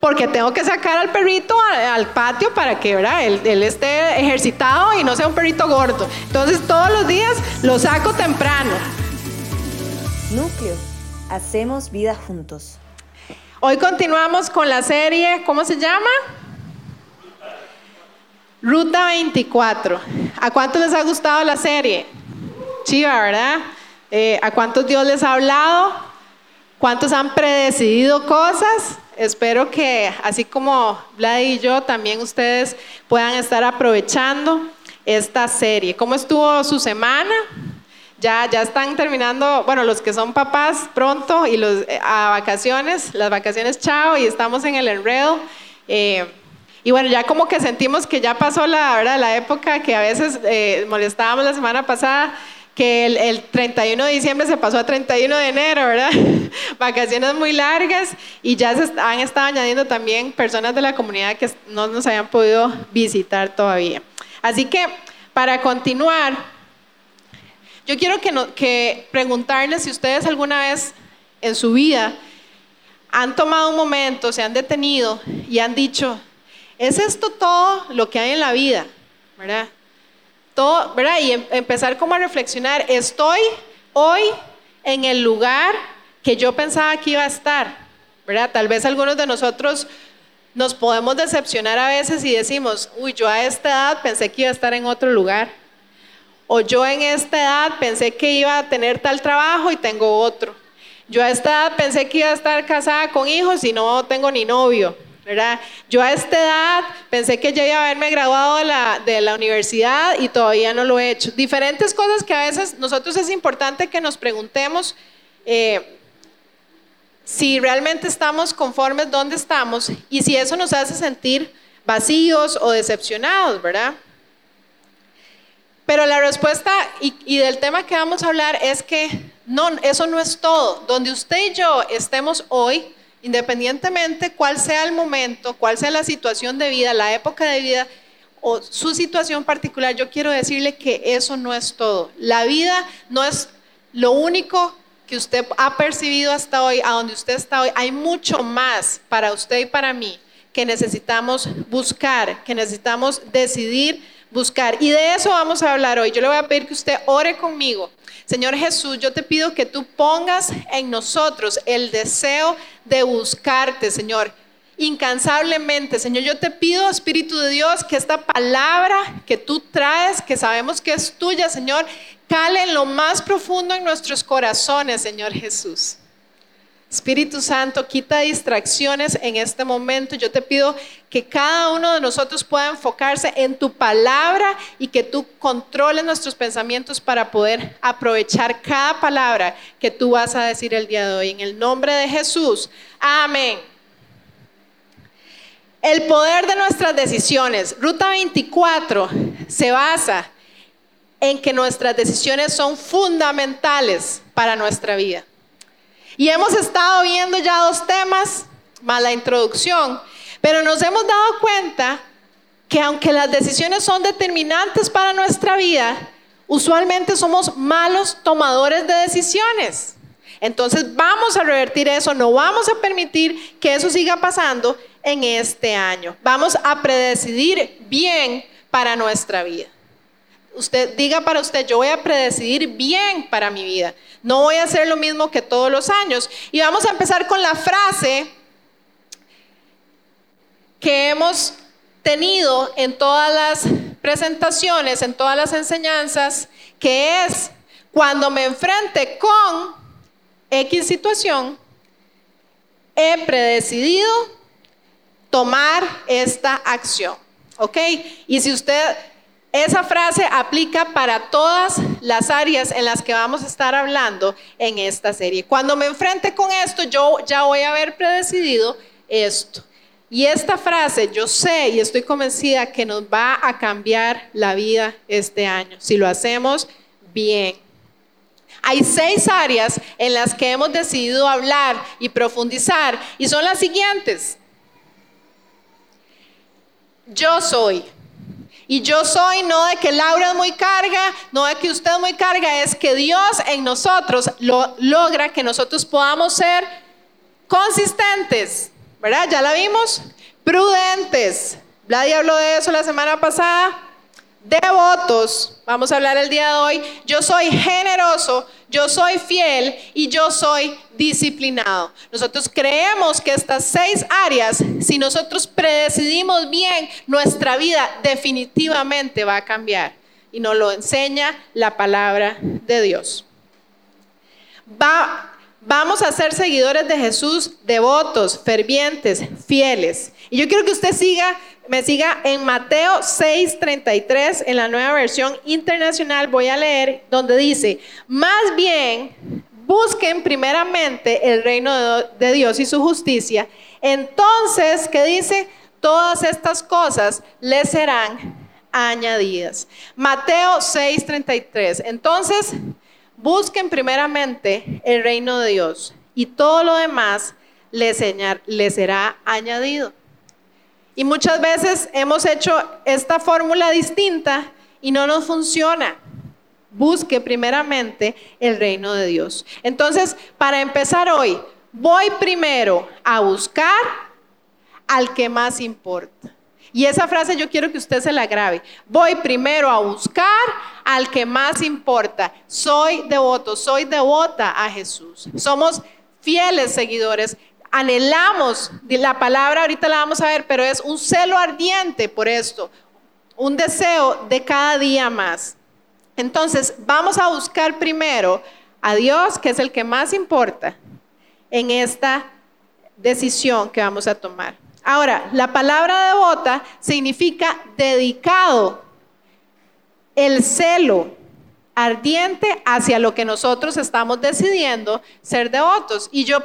porque tengo que sacar al perrito al, patio para que ¿verdad? Él, él, esté ejercitado y no sea un perrito gordo. Entonces todos los días lo saco temprano. Núcleo, hacemos vida juntos. Hoy continuamos con la serie, ¿cómo se llama? Ruta 24. ¿A cuántos les ha gustado la serie? Chiva, ¿verdad? Eh, ¿A cuántos Dios les ha hablado? ¿Cuántos han predecidido cosas? Espero que, así como Vlad y yo, también ustedes puedan estar aprovechando esta serie. ¿Cómo estuvo su semana? Ya, ya están terminando, bueno, los que son papás pronto y eh, a vacaciones, las vacaciones chao y estamos en el enredo. Eh, y bueno, ya como que sentimos que ya pasó la, ¿verdad? la época que a veces eh, molestábamos la semana pasada que el, 31 de diciembre se pasó a 31 de enero, ¿verdad? Vacaciones muy largas y ya se han estado añadiendo también personas de la comunidad que no nos habían podido visitar todavía. Así que para continuar, yo quiero que, que preguntarles si ustedes alguna vez en su vida han tomado un momento, se han detenido y han dicho, ¿es esto todo lo que hay en la vida? ¿Verdad? ¿Verdad? Y em, empezar como a reflexionar, estoy hoy en el lugar que yo pensaba que iba a estar, ¿verdad? Tal vez algunos de nosotros nos podemos decepcionar a veces y decimos, uy, yo a esta edad pensé que iba a estar en otro lugar. O yo en esta edad pensé que iba a tener tal trabajo y tengo otro. Yo a esta edad pensé que iba a estar casada con hijos y no tengo ni novio. Yo a esta edad pensé que ya iba a haberme graduado de la, universidad y todavía no lo he hecho. Diferentes cosas que a veces nosotros es importante que nos preguntemos eh, si realmente estamos conformes donde estamos y si eso nos hace sentir vacíos o decepcionados, ¿verdad? Pero la respuesta y, del tema que vamos a hablar es que no, eso no es todo. Donde usted y yo estemos hoy, Independientemente cuál sea el momento, cuál sea la situación de vida, la época de vida o su situación particular, yo quiero decirle que eso no es todo. La vida no es lo único que usted ha percibido hasta hoy, a donde usted está hoy. Hay mucho más para usted y para mí que necesitamos buscar, que necesitamos decidir buscar. Y de eso vamos a hablar hoy. Yo le voy a pedir que usted ore conmigo. Señor Jesús, yo te pido que tú pongas en nosotros el deseo de buscarte, Señor. Incansablemente, Señor, yo te pido, Espíritu de Dios, que esta palabra que tú traes, que sabemos que es tuya, Señor, cale en lo más profundo en nuestros corazones, Señor Jesús. Espíritu Santo, quita distracciones en este momento. Yo te pido que cada uno de nosotros pueda enfocarse en tu palabra y que tú controles nuestros pensamientos para poder aprovechar cada palabra que tú vas a decir el día de hoy. En el nombre de Jesús. Amén. El poder de nuestras decisiones. Ruta 24 se basa en que nuestras decisiones son fundamentales para nuestra vida. Y hemos estado viendo ya dos temas, más la introducción, pero nos hemos dado cuenta que aunque las decisiones son determinantes para nuestra vida, usualmente somos malos tomadores de decisiones. Entonces vamos a revertir eso, no vamos a permitir que eso siga pasando en este año. Vamos a predecidir bien para nuestra vida. Usted diga para usted, yo voy a predecidir bien para mi vida. No voy a hacer lo mismo que todos los años. Y vamos a empezar con la frase que hemos tenido en todas las presentaciones, en todas las enseñanzas, que es cuando me enfrente con X situación, he predecidido tomar esta acción. ¿Ok? Y si usted esa frase aplica para todas las áreas en las que vamos a estar hablando en esta serie. Cuando me enfrente con esto, yo ya voy a haber predecidido esto. Y esta frase, yo sé y estoy convencida que nos va a cambiar la vida este año, si lo hacemos bien. Hay seis áreas en las que hemos decidido hablar y profundizar y son las siguientes. Yo soy. Y yo soy no de que Laura es muy carga, no de que usted es muy carga, es que Dios en nosotros lo, logra que nosotros podamos ser consistentes, ¿verdad? Ya la vimos. Prudentes. Vladi habló de eso la semana pasada. Devotos. Vamos a hablar el día de hoy. Yo soy generoso, yo soy fiel y yo soy disciplinado. Nosotros creemos que estas seis áreas, si nosotros predecidimos bien, nuestra vida definitivamente va a cambiar. Y nos lo enseña la palabra de Dios. Va, vamos a ser seguidores de Jesús, devotos, fervientes, fieles. Y yo quiero que usted siga, me siga en Mateo 6:33, en la nueva versión internacional, voy a leer, donde dice, más bien busquen primeramente el reino de Dios y su justicia. Entonces, ¿qué dice? Todas estas cosas les serán añadidas. Mateo 6:33. Entonces, busquen primeramente el reino de Dios y todo lo demás les, será añadido. Y muchas veces hemos hecho esta fórmula distinta y no nos funciona. Busque primeramente el reino de Dios. Entonces, para empezar hoy, voy primero a buscar al que más importa. Y esa frase yo quiero que usted se la grabe. Voy primero a buscar al que más importa. Soy devoto, soy devota a Jesús. Somos fieles seguidores anhelamos, la palabra ahorita la vamos a ver, pero es un celo ardiente por esto, un deseo de cada día más. Entonces, vamos a buscar primero a Dios, que es el que más importa en esta decisión que vamos a tomar. Ahora, la palabra devota significa dedicado, el celo ardiente hacia lo que nosotros estamos decidiendo ser devotos. Y yo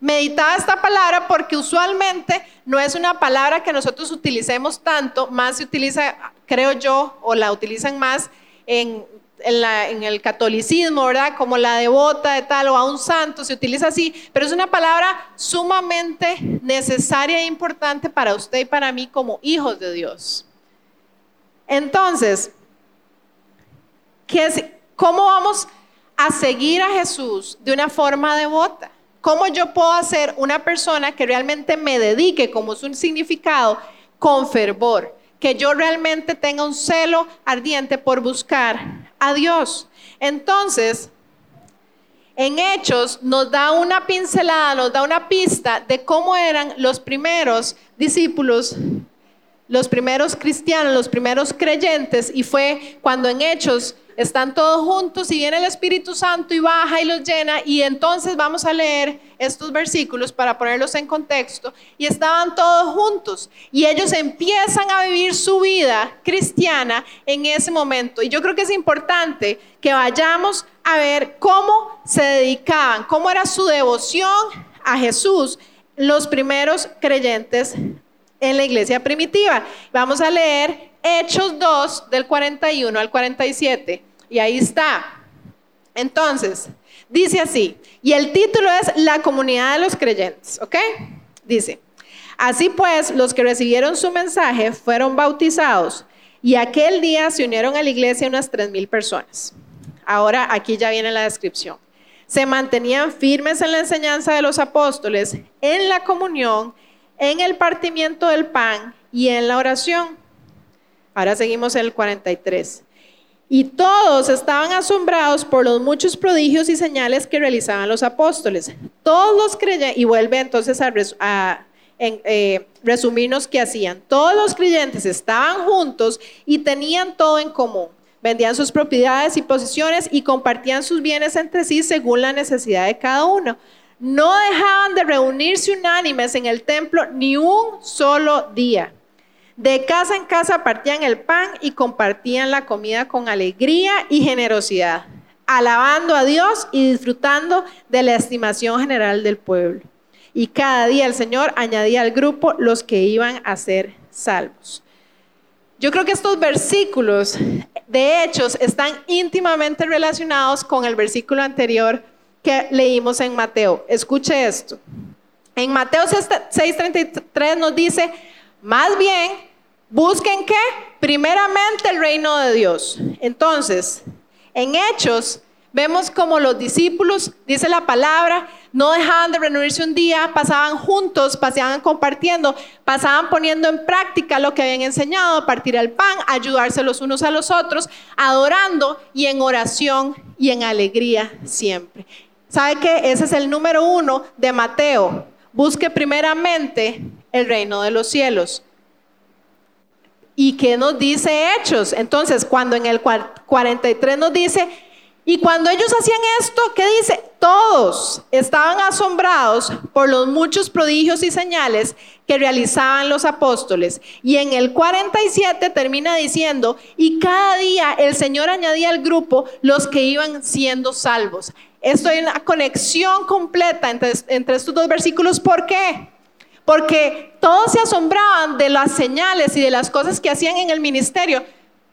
meditaba esta palabra porque usualmente no es una palabra que nosotros utilicemos tanto, más se utiliza, creo yo, o la utilizan más en, el catolicismo, ¿verdad? Como la devota de tal o a un santo, se utiliza así, pero es una palabra sumamente necesaria e importante para usted y para mí como hijos de Dios. Entonces, ¿cómo vamos a seguir a Jesús de una forma devota? ¿Cómo yo puedo ser una persona que realmente me dedique, como es un significado, con fervor? Que yo realmente tenga un celo ardiente por buscar a Dios. Entonces, en Hechos nos da una pincelada, nos da una pista de cómo eran los primeros discípulos, los primeros cristianos, los primeros creyentes, y fue cuando en Hechos están todos juntos y viene el Espíritu Santo y baja y los llena y entonces vamos a leer estos versículos para ponerlos en contexto y estaban todos juntos y ellos empiezan a vivir su vida cristiana en ese momento y yo creo que es importante que vayamos a ver cómo se dedicaban, cómo era su devoción a Jesús los primeros creyentes en la iglesia primitiva. Vamos a leer Hechos 2 del 41 al 47. Y ahí está. Entonces, dice así, y el título es La comunidad de los creyentes, ¿ok? Dice, así pues, los que recibieron su mensaje fueron bautizados y aquel día se unieron a la iglesia unas tres mil personas. Ahora aquí ya viene la descripción. Se mantenían firmes en la enseñanza de los apóstoles, en la comunión, en el partimiento del pan y en la oración. Ahora seguimos el 43. Y todos estaban asombrados por los muchos prodigios y señales que realizaban los apóstoles. Todos los creyentes, y vuelve entonces a, eh, resumirnos qué hacían. Todos los creyentes estaban juntos y tenían todo en común. Vendían sus propiedades y posiciones y compartían sus bienes entre sí según la necesidad de cada uno. No dejaban de reunirse unánimes en el templo ni un solo día de casa en casa partían el pan y compartían la comida con alegría y generosidad, alabando a Dios y disfrutando de la estimación general del pueblo. Y cada día el Señor añadía al grupo los que iban a ser salvos. Yo creo que estos versículos de hechos están íntimamente relacionados con el versículo anterior que leímos en Mateo. Escuche esto. En Mateo 6:33 nos dice, más bien, Busquen qué? Primeramente el reino de Dios. Entonces, en Hechos Vemos como los discípulos, dice la palabra, no dejaban de reunirse un día, pasaban juntos, pasaban compartiendo, pasaban poniendo en práctica lo que habían enseñado, partir el pan, ayudarse los unos a los otros, adorando y en oración y en alegría siempre. ¿Sabe qué? Ese es el número uno de Mateo. Busque primeramente el reino de los cielos. ¿Y qué nos dice Hechos? Entonces, cuando en el 43 nos dice, y cuando ellos hacían esto, ¿qué dice? Todos estaban asombrados por los muchos prodigios y señales que realizaban los apóstoles. Y en el 47 termina diciendo, y cada día el Señor añadía al grupo los que iban siendo salvos. Esto hay una conexión completa entre, entre estos dos versículos. ¿Por qué? Porque todos se asombraban de las señales y de las cosas que hacían en el ministerio,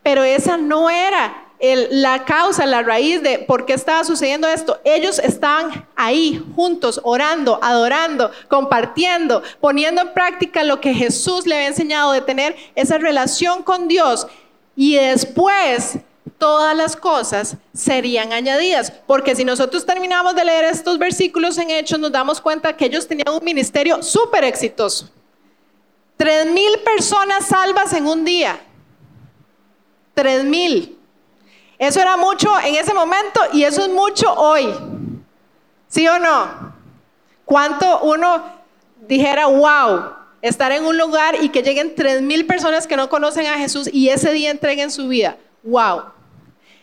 pero esa no era la causa, la raíz de por qué estaba sucediendo esto. Ellos estaban ahí juntos, orando, adorando, compartiendo, poniendo en práctica lo que Jesús le había enseñado de tener esa relación con Dios. Y después todas las cosas serían añadidas. Porque si nosotros terminamos de leer estos versículos en Hechos, nos damos cuenta que ellos tenían un ministerio súper exitoso. Tres mil personas salvas en un día. Tres mil. Eso era mucho en ese momento y eso es mucho hoy. ¿Sí o no? ¿Cuánto uno dijera, wow, estar en un lugar y que lleguen tres mil personas que no conocen a Jesús y ese día entreguen su vida? Wow.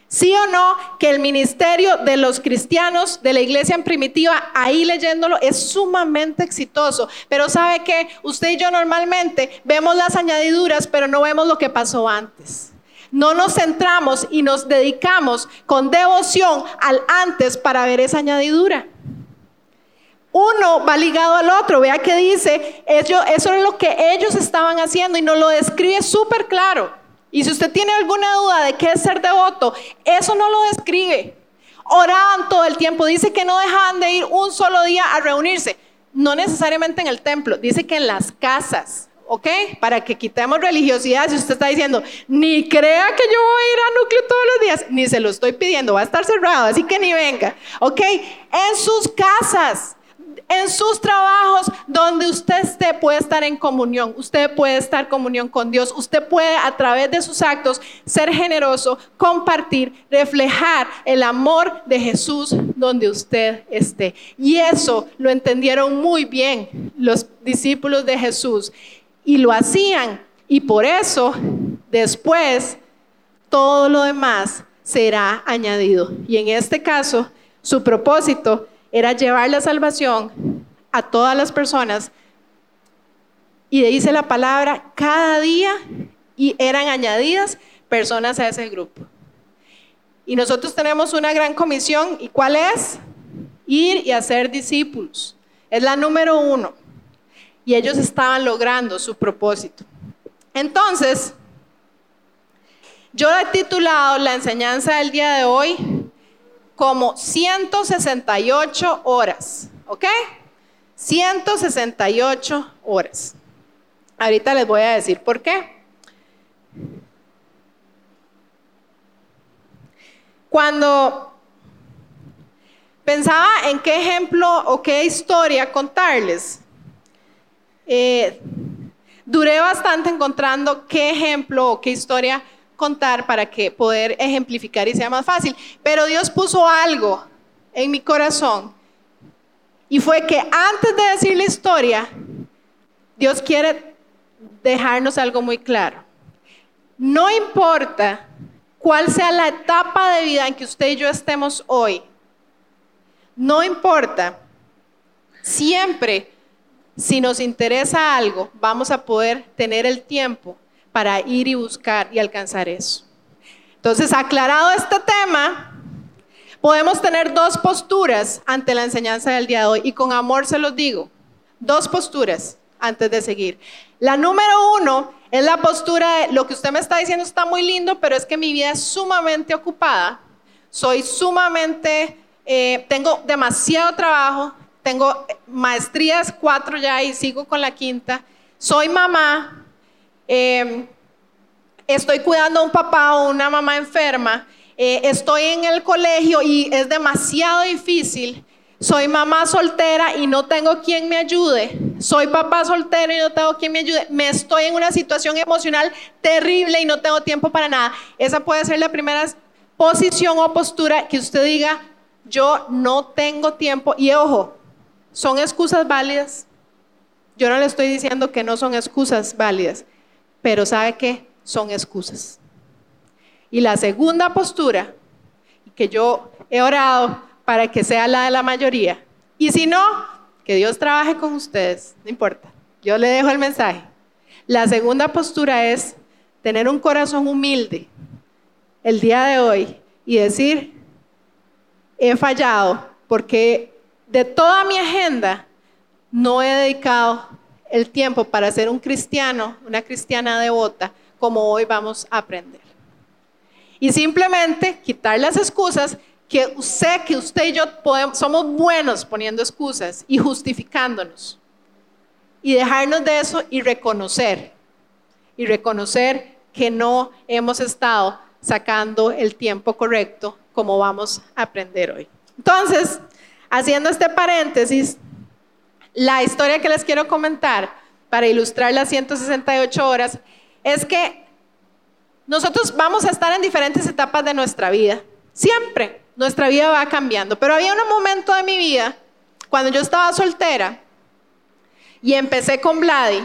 ¿Sí o no que el ministerio de los cristianos de la iglesia en primitiva, ahí leyéndolo, es sumamente exitoso? Pero sabe que usted y yo normalmente vemos las añadiduras, pero no vemos lo que pasó antes no nos centramos y nos dedicamos con devoción al antes para ver esa añadidura. Uno va ligado al otro. Vea que dice, eso, eso es lo que ellos estaban haciendo y nos lo describe súper claro. Y si usted tiene alguna duda de qué es ser devoto, eso no lo describe. Oraban todo el tiempo. Dice que no dejaban de ir un solo día a reunirse. No necesariamente en el templo. Dice que en las casas. ¿ok? Para que quitemos religiosidad, si usted está diciendo, ni crea que yo voy a ir a núcleo todos los días, ni se lo estoy pidiendo, va a estar cerrado, así que ni venga, ¿ok? En sus casas, en sus trabajos, donde usted esté, puede estar en comunión, usted puede estar en comunión con Dios, usted puede a través de sus actos ser generoso, compartir, reflejar el amor de Jesús donde usted esté. Y eso lo entendieron muy bien los discípulos de Jesús y lo hacían. Y por eso después todo lo demás será añadido. Y en este caso, su propósito era llevar la salvación a todas las personas. Y dice la palabra, cada día y eran añadidas personas a ese grupo. Y nosotros tenemos una gran comisión. ¿Y cuál es? Ir y hacer discípulos. Es la número uno y ellos estaban logrando su propósito. Entonces, yo he titulado la enseñanza del día de hoy como 168 horas, ¿ok? 168 horas. Ahorita les voy a decir por qué. Cuando pensaba en qué ejemplo o qué historia contarles, eh, duré bastante encontrando qué ejemplo o qué historia contar para que poder ejemplificar y sea más fácil. Pero Dios puso algo en mi corazón y fue que antes de decir la historia, Dios quiere dejarnos algo muy claro. No importa cuál sea la etapa de vida en que usted y yo estemos hoy, no importa, siempre si nos interesa algo, vamos a poder tener el tiempo para ir y buscar y alcanzar eso. Entonces, aclarado este tema, podemos tener dos posturas ante la enseñanza del día de hoy y con amor se los digo, dos posturas antes de seguir. La número uno es la postura de lo que usted me está diciendo está muy lindo, pero es que mi vida es sumamente ocupada, soy sumamente, eh, tengo demasiado trabajo, tengo maestrías cuatro ya y sigo con la quinta. Soy mamá, em, estoy cuidando a un papá o una mamá enferma eh, estoy en el colegio y es demasiado difícil, soy mamá soltera y no tengo quien me ayude, soy papá soltero y no tengo quien me ayude, me estoy en una situación emocional terrible y no tengo tiempo para nada. Esa puede ser la primera posición o postura que usted diga, yo no tengo tiempo. Y ojo, son excusas válidas. Yo no le estoy diciendo que no son excusas válidas, pero ¿sabe qué? Son excusas. Y la segunda postura, que yo he orado para que sea la de la mayoría, y si no, que Dios trabaje con ustedes, no importa, yo le dejo el mensaje. La segunda postura es tener un corazón humilde el día de hoy y decir, he fallado porque de toda mi agenda no he dedicado el tiempo para ser un cristiano, una cristiana devota, como hoy vamos a aprender. Y simplemente quitar las excusas que sé que usted y yo somos buenos poniendo excusas y justificándonos. Y dejarnos de eso y reconocer. Y reconocer que no hemos estado sacando el tiempo correcto como vamos a aprender hoy. Entonces, haciendo este paréntesis, la historia que les quiero comentar para ilustrar las 168 horas es que nosotros vamos a estar en diferentes etapas de nuestra vida. Siempre nuestra vida va cambiando. Pero había un momento de mi vida, cuando yo estaba soltera y empecé con Vladi,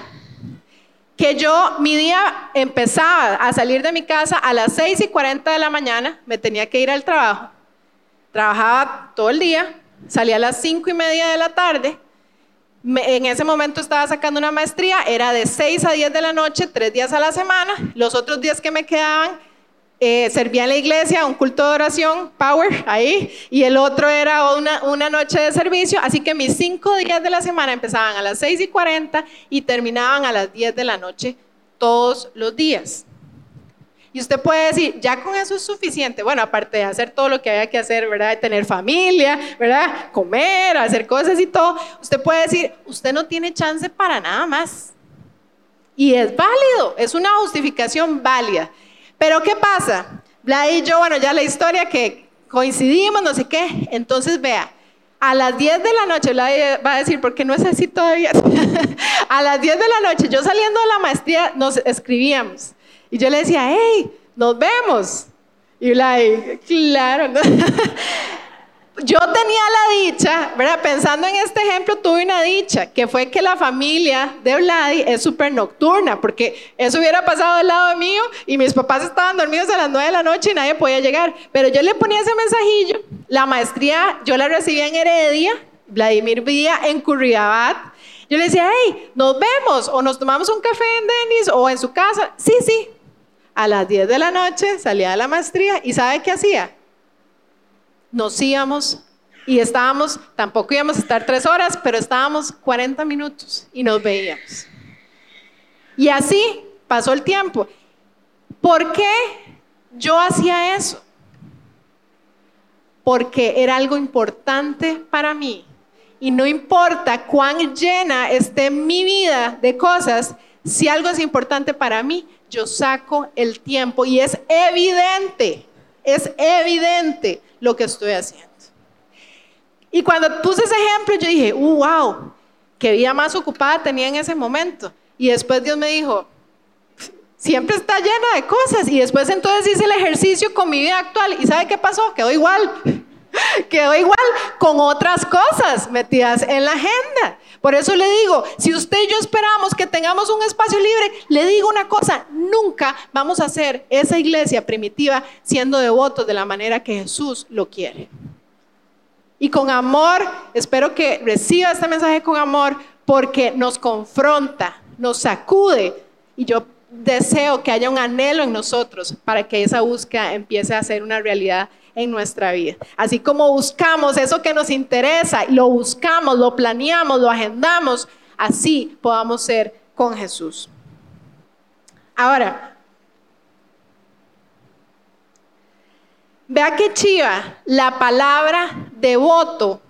que yo, mi día empezaba a salir de mi casa a las 6 y 40 de la mañana, me tenía que ir al trabajo. Trabajaba todo el día, salía a las 5 y media de la tarde. En ese momento estaba sacando una maestría, era de 6 a 10 de la noche, tres días a la semana. Los otros días que me quedaban eh, servía en la iglesia, un culto de oración, power, ahí, y el otro era una, noche de servicio, así que mis cinco días de la semana empezaban a las 6 y 40 y terminaban a las 10 de la noche todos los días. Y usted puede decir, ya con eso es suficiente. Bueno, aparte de hacer todo lo que había que hacer, ¿verdad? De tener familia, ¿verdad? Comer, hacer cosas y todo. Usted puede decir, usted no tiene chance para nada más. Y es válido, es una justificación válida. Pero ¿qué pasa? Vlad y yo, bueno, ya la historia que coincidimos, no sé qué. Entonces, vea, a las 10 de la noche, Vlad va a decir, ¿por qué no es así todavía? a las 10 de la noche, yo saliendo de la maestría, nos escribíamos. Y yo le decía, hey, nos vemos. Y Vlad, claro. yo tenía la dicha, ¿verdad? Pensando en este ejemplo, tuve una dicha, que fue que la familia de Vladi es súper nocturna, porque eso hubiera pasado del lado mío y mis papás estaban dormidos a las 9 de la noche y nadie podía llegar. Pero yo le ponía ese mensajillo, la maestría yo la recibía en Heredia, Vladimir vivía en Curriabat. Yo le decía, hey, nos vemos o nos tomamos un café en Denis o en su casa. Sí, sí. A las 10 de la noche salía de la maestría y ¿sabe qué hacía? nos íbamos y estábamos, tampoco íbamos a estar tres horas, pero estábamos 40 minutos y nos veíamos. Y así pasó el tiempo. ¿Por qué yo hacía eso? Porque era algo importante para mí. Y no importa cuán llena esté mi vida de cosas, si algo es importante para mí, yo saco el tiempo y es evidente, es evidente lo que estoy haciendo. Y cuando puse ese ejemplo, yo dije, uh, wow, qué vida más ocupada tenía en ese momento. Y después Dios me dijo, siempre está llena de cosas. Y después entonces hice el ejercicio con mi vida actual. ¿Y sabe qué pasó? Quedó igual. Quedó igual con otras cosas metidas en la agenda. Por eso le digo, si usted y yo esperamos que tengamos un espacio libre, le digo una cosa, nunca vamos a hacer esa iglesia primitiva siendo devotos de la manera que Jesús lo quiere. Y con amor, espero que reciba este mensaje con amor porque nos confronta, nos sacude y yo deseo que haya un anhelo en nosotros para que esa búsqueda empiece a ser una realidad en nuestra vida. Así como buscamos eso que nos interesa, lo buscamos, lo planeamos, lo agendamos, así podamos ser con Jesús. Ahora, vea que chiva la palabra devoto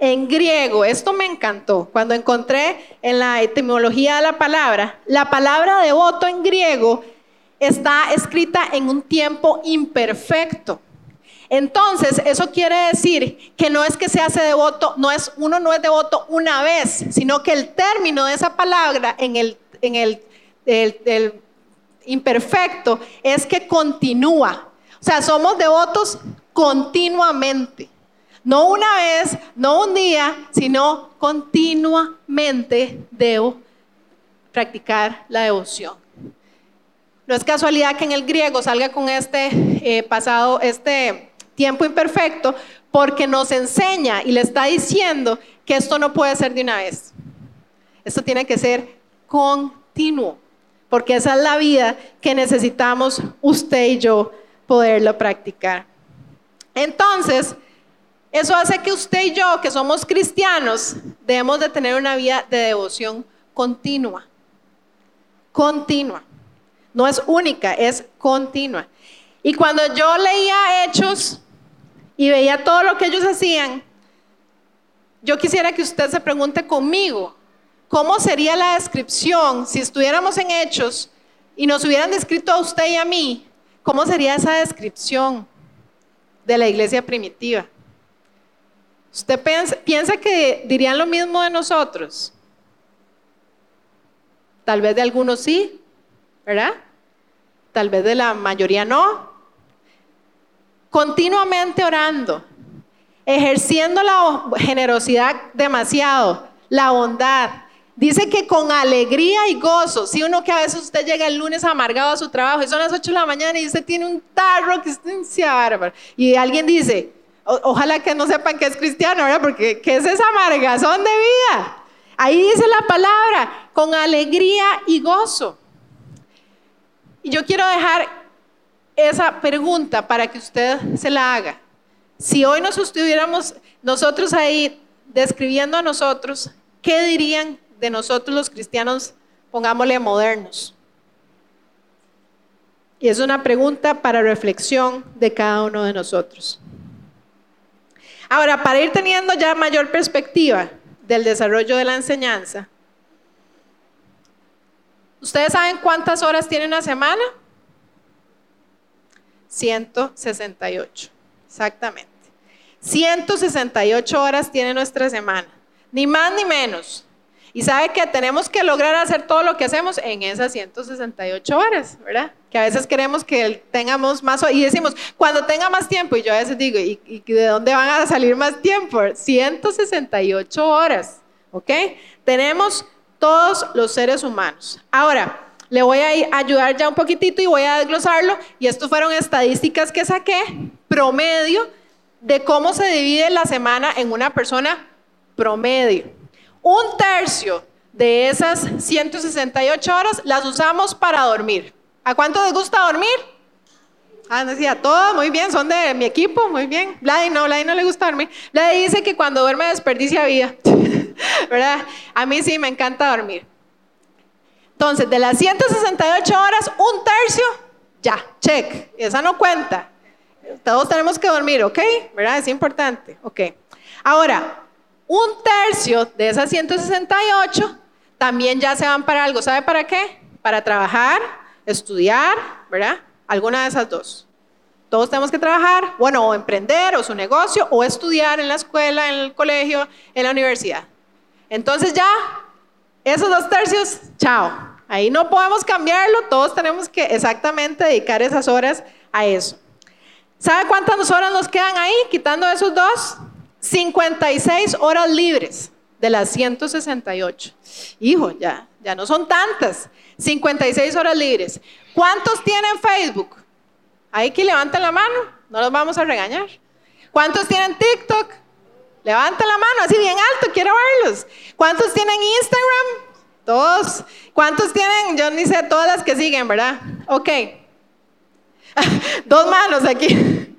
en griego, esto me encantó, cuando encontré en la etimología de la palabra, la palabra devoto en griego está escrita en un tiempo imperfecto. Entonces, eso quiere decir que no es que se hace devoto, no es, uno no es devoto una vez, sino que el término de esa palabra en el, imperfecto es que continúa. O sea, somos devotos continuamente. No una vez, no un día, sino continuamente debo practicar la devoción. No es casualidad que en el griego salga con este eh, pasado, este tiempo imperfecto, porque nos enseña y le está diciendo que esto no puede ser de una vez. Esto tiene que ser continuo, porque esa es la vida que necesitamos usted y yo poderlo practicar. Entonces, eso hace que usted y yo, que somos cristianos, debemos de tener una vida de devoción continua. Continua. No es única, es continua. Y cuando yo leía hechos y veía todo lo que ellos hacían, yo quisiera que usted se pregunte conmigo, ¿cómo sería la descripción si estuviéramos en hechos y nos hubieran descrito a usted y a mí? ¿Cómo sería esa descripción de la iglesia primitiva? ¿Usted piensa, que dirían lo mismo de nosotros? Tal vez de algunos sí, ¿verdad? Tal vez de la mayoría no. Continuamente orando, ejerciendo la generosidad demasiado, la bondad. Dice que con alegría y gozo, si uno que a veces usted llega el lunes amargado a su trabajo y son las 8 de la mañana y usted tiene un tarro que se bárbaro. Y alguien dice, ojalá que no sepan que es cristiano, ¿verdad? Porque ¿qué es esa amargazón de vida? Ahí dice la palabra, con alegría y gozo. Y yo quiero dejar esa pregunta para que usted se la haga. Si hoy nos estuviéramos nosotros ahí describiendo a nosotros, ¿qué dirían de nosotros los cristianos, pongámosle modernos? Y es una pregunta para reflexión de cada uno de nosotros. Ahora, para ir teniendo ya mayor perspectiva del desarrollo de la enseñanza, ¿ustedes saben cuántas horas tiene una semana? 168, exactamente. 168 horas tiene nuestra semana, ni más ni menos. Y sabe que tenemos que lograr hacer todo lo que hacemos en esas 168 horas, ¿verdad? Que a veces queremos que tengamos más, y decimos, cuando tenga más tiempo, y yo a veces digo, ¿y, de dónde van a salir más tiempo? 168 horas, ¿ok? Tenemos todos los seres humanos. Ahora, le voy a ayudar ya un poquitito y voy a desglosarlo, y esto fueron estadísticas que saqué, promedio, de cómo se divide la semana en una persona promedio. Un tercio de esas 168 horas las usamos para dormir. ¿A cuánto les gusta dormir? Ah, no decía, todo muy bien, son de mi equipo, muy bien. Vladi no, Vladi no le gusta dormir. Vladi dice que cuando duerme desperdicia vida, ¿verdad? A mí sí me encanta dormir. Entonces, de las 168 horas, un tercio, ya, check, esa no cuenta. Todos tenemos que dormir, ¿ok? ¿Verdad? Es importante, ok. Ahora, un tercio de esas 168 también ya se van para algo. ¿Sabe para qué? Para trabajar, estudiar, ¿verdad? Alguna de esas dos. Todos tenemos que trabajar, bueno, o emprender, o su negocio, o estudiar en la escuela, en el colegio, en la universidad. Entonces ya, esos dos tercios, chao. Ahí no podemos cambiarlo, todos tenemos que exactamente dedicar esas horas a eso. ¿Sabe cuántas horas nos quedan ahí, quitando esos dos? 56 horas libres de las 168. Hijo, ya, ya no son tantas. 56 horas libres. ¿Cuántos tienen Facebook? Ahí que levanten la mano, no los vamos a regañar. ¿Cuántos tienen TikTok? Levanten la mano, así bien alto, quiero verlos. ¿Cuántos tienen Instagram? Todos. ¿Cuántos tienen? Yo ni sé todas las que siguen, ¿verdad? Ok. Dos manos aquí.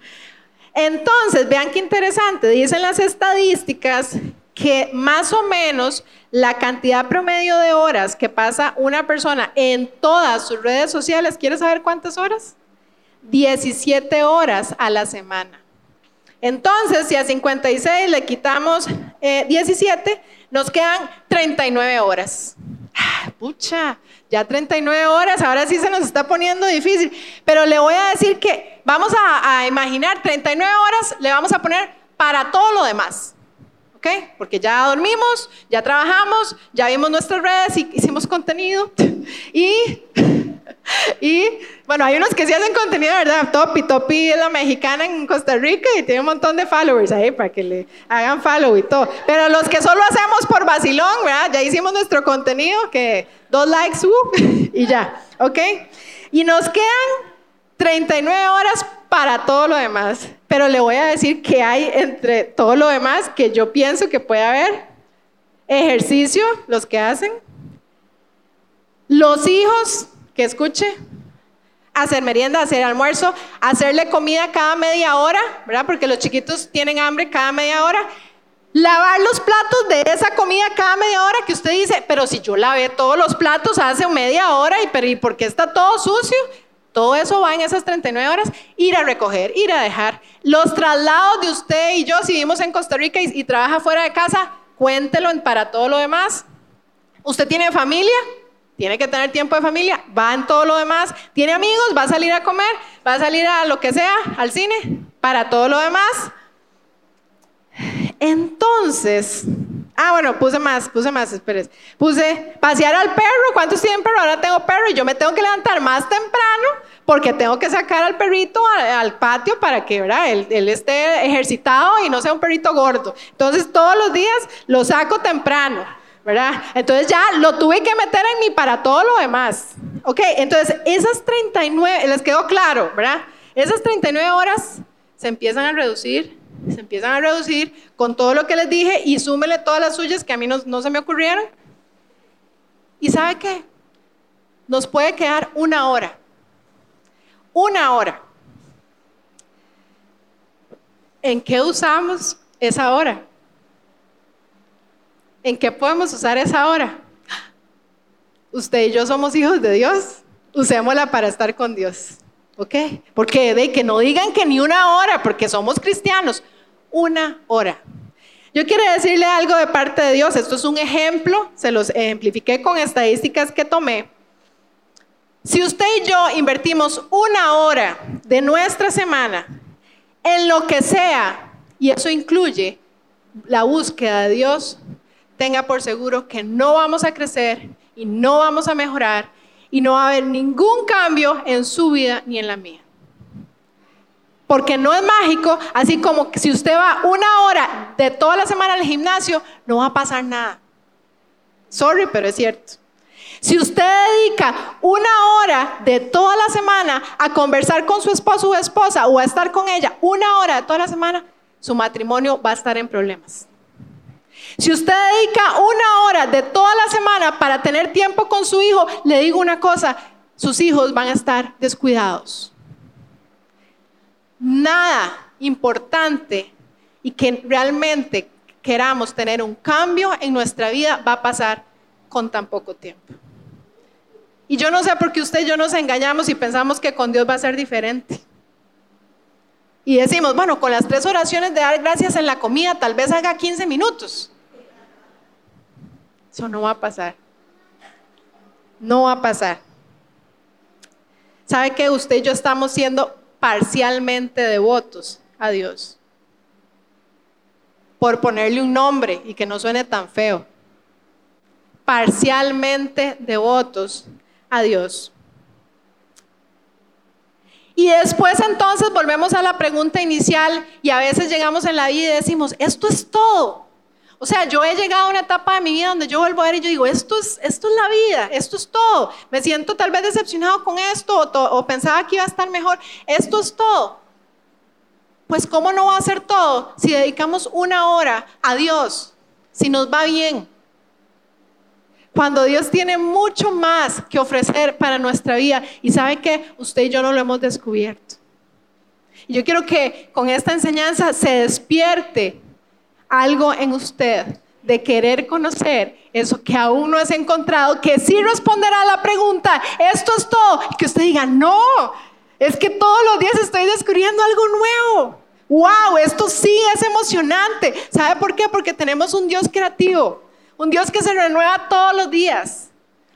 Entonces, vean qué interesante, dicen las estadísticas que más o menos la cantidad promedio de horas que pasa una persona en todas sus redes sociales, ¿quieres saber cuántas horas? 17 horas a la semana. Entonces, si a 56 le quitamos 17, eh, nos quedan 39 horas. Ah, pucha, ya 39 horas, ahora sí se nos está poniendo difícil. Pero le voy a decir que vamos a, a imaginar 39 horas, le vamos a poner para todo lo demás. ¿Ok? Porque ya dormimos, ya trabajamos, ya vimos nuestras redes, y hicimos contenido y y bueno, hay unos que sí hacen contenido, ¿verdad? Topi, Topi es la mexicana en Costa Rica y tiene un montón de followers ahí para que le hagan follow y todo. Pero los que solo hacemos por vacilón, ¿verdad? Ya hicimos nuestro contenido, que dos likes uh, y ya, ¿ok? Y nos quedan 39 horas para todo lo demás. Pero le voy a decir que hay entre todo lo demás que yo pienso que puede haber ejercicio, los que hacen, los hijos escuche, hacer merienda, hacer almuerzo, hacerle comida cada media hora, ¿verdad? Porque los chiquitos tienen hambre cada media hora. Lavar los platos de esa comida cada media hora que usted dice, pero si yo lavé todos los platos hace media hora, ¿y, pero, ¿y por qué está todo sucio? Todo eso va en esas 39 horas. Ir a recoger, ir a dejar. Los traslados de usted y yo, si vivimos en Costa Rica y, y trabaja fuera de casa, cuéntelo para todo lo demás. ¿Usted tiene familia? Tiene que tener tiempo de familia, va en todo lo demás, tiene amigos, va a salir a comer, va a salir a lo que sea, al cine, para todo lo demás. Entonces, ah, bueno, puse más, puse más, espérese. Puse pasear al perro, ¿cuántos tienen perro? Ahora tengo perro y yo me tengo que levantar más temprano porque tengo que sacar al perrito al, patio para que ¿verdad? Él, él, esté ejercitado y no sea un perrito gordo. Entonces todos los días lo saco temprano. ¿Verdad? Entonces ya lo tuve que meter en mi para todo lo demás. Ok, entonces esas 39, les quedó claro, ¿verdad? Esas 39 horas se empiezan a reducir, se empiezan a reducir con todo lo que les dije y súmele todas las suyas que a mí no, no se me ocurrieron. ¿Y sabe qué? Nos puede quedar una hora. Una hora. ¿En qué usamos esa hora? ¿En qué podemos usar esa hora? Usted y yo somos hijos de Dios. Usémosla para estar con Dios. ¿Ok? Porque de que no digan que ni una hora, porque somos cristianos. Una hora. Yo quiero decirle algo de parte de Dios. Esto es un ejemplo. Se los ejemplifiqué con estadísticas que tomé. Si usted y yo invertimos una hora de nuestra semana en lo que sea, y eso incluye la búsqueda de Dios, tenga por seguro que no vamos a crecer y no vamos a mejorar y no va a haber ningún cambio en su vida ni en la mía. Porque no es mágico, así como si usted va una hora de toda la semana al gimnasio, no va a pasar nada. Sorry, pero es cierto. Si usted dedica una hora de toda la semana a conversar con su esposo o esposa o a estar con ella, una hora de toda la semana, su matrimonio va a estar en problemas. Si usted dedica una hora de toda la semana para tener tiempo con su hijo, le digo una cosa, sus hijos van a estar descuidados. Nada importante y que realmente queramos tener un cambio en nuestra vida va a pasar con tan poco tiempo. Y yo no sé por qué usted y yo nos engañamos y pensamos que con Dios va a ser diferente. Y decimos, bueno, con las tres oraciones de dar gracias en la comida, tal vez haga 15 minutos. No va a pasar. No va a pasar. ¿Sabe que usted y yo estamos siendo parcialmente devotos a Dios? Por ponerle un nombre y que no suene tan feo. Parcialmente devotos a Dios. Y después entonces volvemos a la pregunta inicial y a veces llegamos en la vida y decimos, esto es todo. O sea, yo he llegado a una etapa de mi vida donde yo vuelvo a ver y yo digo, esto es, esto es la vida, esto es todo. Me siento tal vez decepcionado con esto o, o pensaba que iba a estar mejor. Esto es todo. Pues ¿cómo no va a ser todo si dedicamos una hora a Dios? Si nos va bien. Cuando Dios tiene mucho más que ofrecer para nuestra vida. Y sabe que usted y yo no lo hemos descubierto. Y yo quiero que con esta enseñanza se despierte algo en usted de querer conocer eso que aún no has encontrado, que sí responderá a la pregunta, esto es todo, que usted diga, no, es que todos los días estoy descubriendo algo nuevo. Wow, esto sí es emocionante. ¿Sabe por qué? Porque tenemos un Dios creativo, un Dios que se renueva todos los días.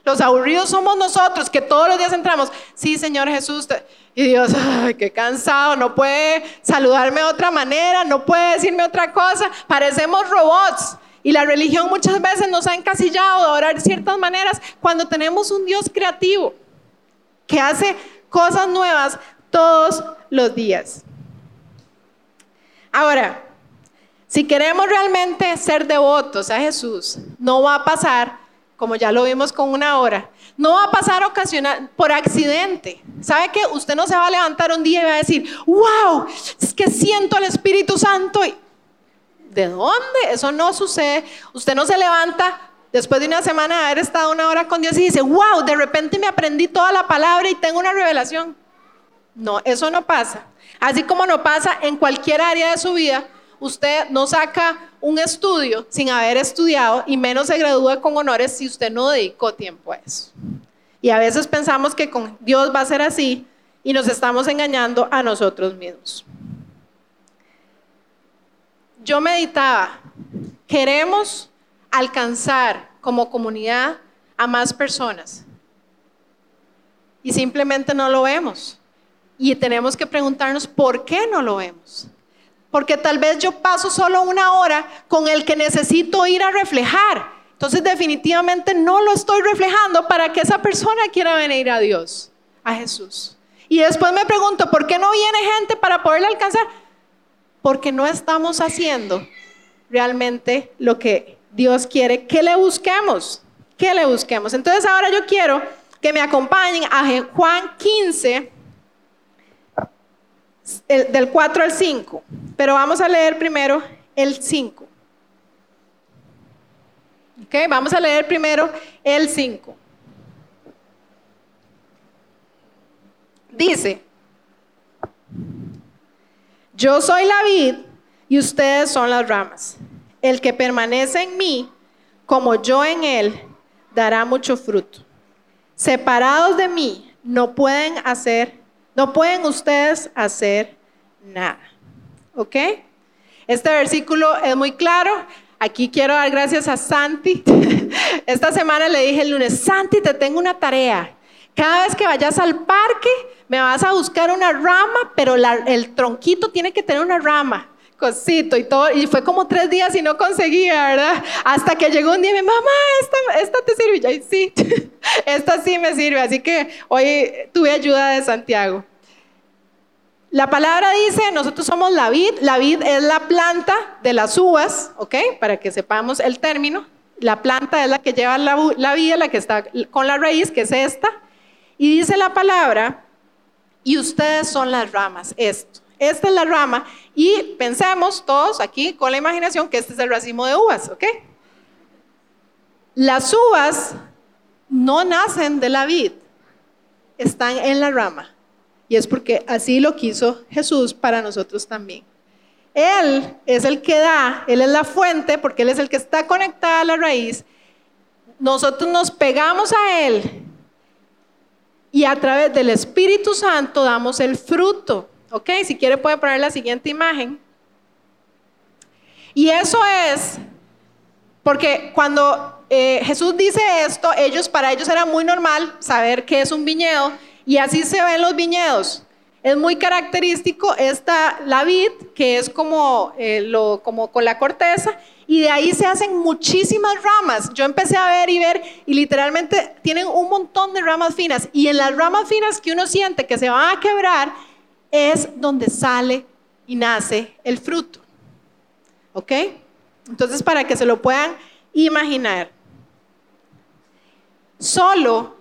Los aburridos somos nosotros que todos los días entramos, sí, Señor Jesús, y Dios, ay, qué cansado, no puede saludarme de otra manera, no puede decirme otra cosa, parecemos robots. Y la religión muchas veces nos ha encasillado a orar de ciertas maneras cuando tenemos un Dios creativo que hace cosas nuevas todos los días. Ahora, si queremos realmente ser devotos a Jesús, no va a pasar, como ya lo vimos con una hora, no va a pasar ocasional, por accidente. ¿Sabe que usted no se va a levantar un día y va a decir, wow, es que siento el Espíritu Santo? ¿De dónde? Eso no sucede. Usted no se levanta después de una semana de haber estado una hora con Dios y dice, wow, de repente me aprendí toda la palabra y tengo una revelación. No, eso no pasa. Así como no pasa en cualquier área de su vida, usted no saca un estudio sin haber estudiado y menos se gradúa con honores si usted no dedicó tiempo a eso. Y a veces pensamos que con Dios va a ser así y nos estamos engañando a nosotros mismos. Yo meditaba, queremos alcanzar como comunidad a más personas y simplemente no lo vemos. Y tenemos que preguntarnos por qué no lo vemos porque tal vez yo paso solo una hora con el que necesito ir a reflejar. Entonces definitivamente no lo estoy reflejando para que esa persona quiera venir a Dios, a Jesús. Y después me pregunto, ¿por qué no viene gente para poderle alcanzar? Porque no estamos haciendo realmente lo que Dios quiere que le busquemos, que le busquemos. Entonces ahora yo quiero que me acompañen a Juan 15, del 4 al 5, pero vamos a leer primero el 5. Ok, vamos a leer primero el 5. Dice, yo soy la vid y ustedes son las ramas. El que permanece en mí, como yo en él, dará mucho fruto. Separados de mí, no pueden hacer no pueden ustedes hacer nada. ¿Ok? Este versículo es muy claro. Aquí quiero dar gracias a Santi. Esta semana le dije el lunes, Santi, te tengo una tarea. Cada vez que vayas al parque, me vas a buscar una rama, pero el tronquito tiene que tener una rama cosito y todo, y fue como tres días y no conseguía, ¿verdad? Hasta que llegó un día y me mamá, esta, esta te sirve, y yo, sí, esta sí me sirve, así que hoy tuve ayuda de Santiago. La palabra dice, nosotros somos la vid, la vid es la planta de las uvas, ¿ok? Para que sepamos el término. La planta es la que lleva la, la vida, la que está con la raíz, que es esta. Y dice la palabra, y ustedes son las ramas, esto. Esta es la rama y pensemos todos aquí con la imaginación que este es el racimo de uvas, ¿ok? Las uvas no nacen de la vid, están en la rama. Y es porque así lo quiso Jesús para nosotros también. Él es el que da, Él es la fuente, porque Él es el que está conectada a la raíz. Nosotros nos pegamos a Él y a través del Espíritu Santo damos el fruto. ¿Ok? Si quiere puede poner la siguiente imagen. Y eso es porque cuando eh, Jesús dice esto, ellos para ellos era muy normal saber qué es un viñedo y así se ven los viñedos. Es muy característico esta la vid que es como eh, lo como con la corteza y de ahí se hacen muchísimas ramas. Yo empecé a ver y ver y literalmente tienen un montón de ramas finas y en las ramas finas que uno siente que se van a quebrar es donde sale y nace el fruto. ¿Ok? Entonces, para que se lo puedan imaginar, solo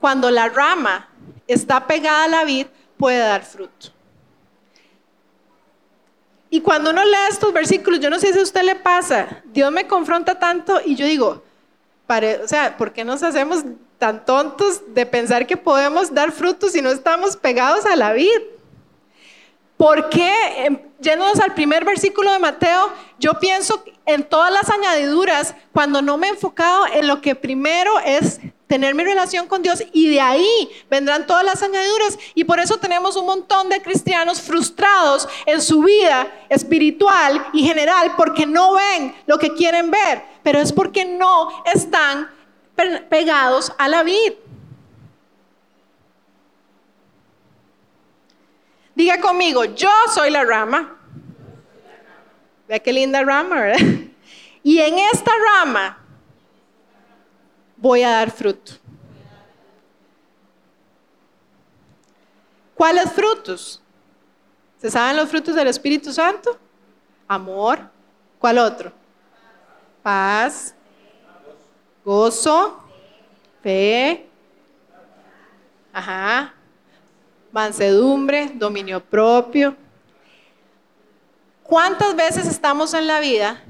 cuando la rama está pegada a la vid puede dar fruto. Y cuando uno lee estos versículos, yo no sé si a usted le pasa, Dios me confronta tanto y yo digo, o sea, ¿por qué nos hacemos tan tontos de pensar que podemos dar frutos si no estamos pegados a la vid? ¿Por qué, em, yéndonos al primer versículo de Mateo, yo pienso en todas las añadiduras cuando no me he enfocado en lo que primero es tener mi relación con Dios y de ahí vendrán todas las añadiduras y por eso tenemos un montón de cristianos frustrados en su vida espiritual y general porque no ven lo que quieren ver, pero es porque no están pegados a la vid. Diga conmigo, yo soy la rama. Vea qué linda rama, ¿verdad? Y en esta rama voy a dar fruto. ¿Cuáles frutos? ¿Se saben los frutos del Espíritu Santo? Amor. ¿Cuál otro? Paz, gozo, fe, ajá, mansedumbre, dominio propio. ¿Cuántas veces estamos en la vida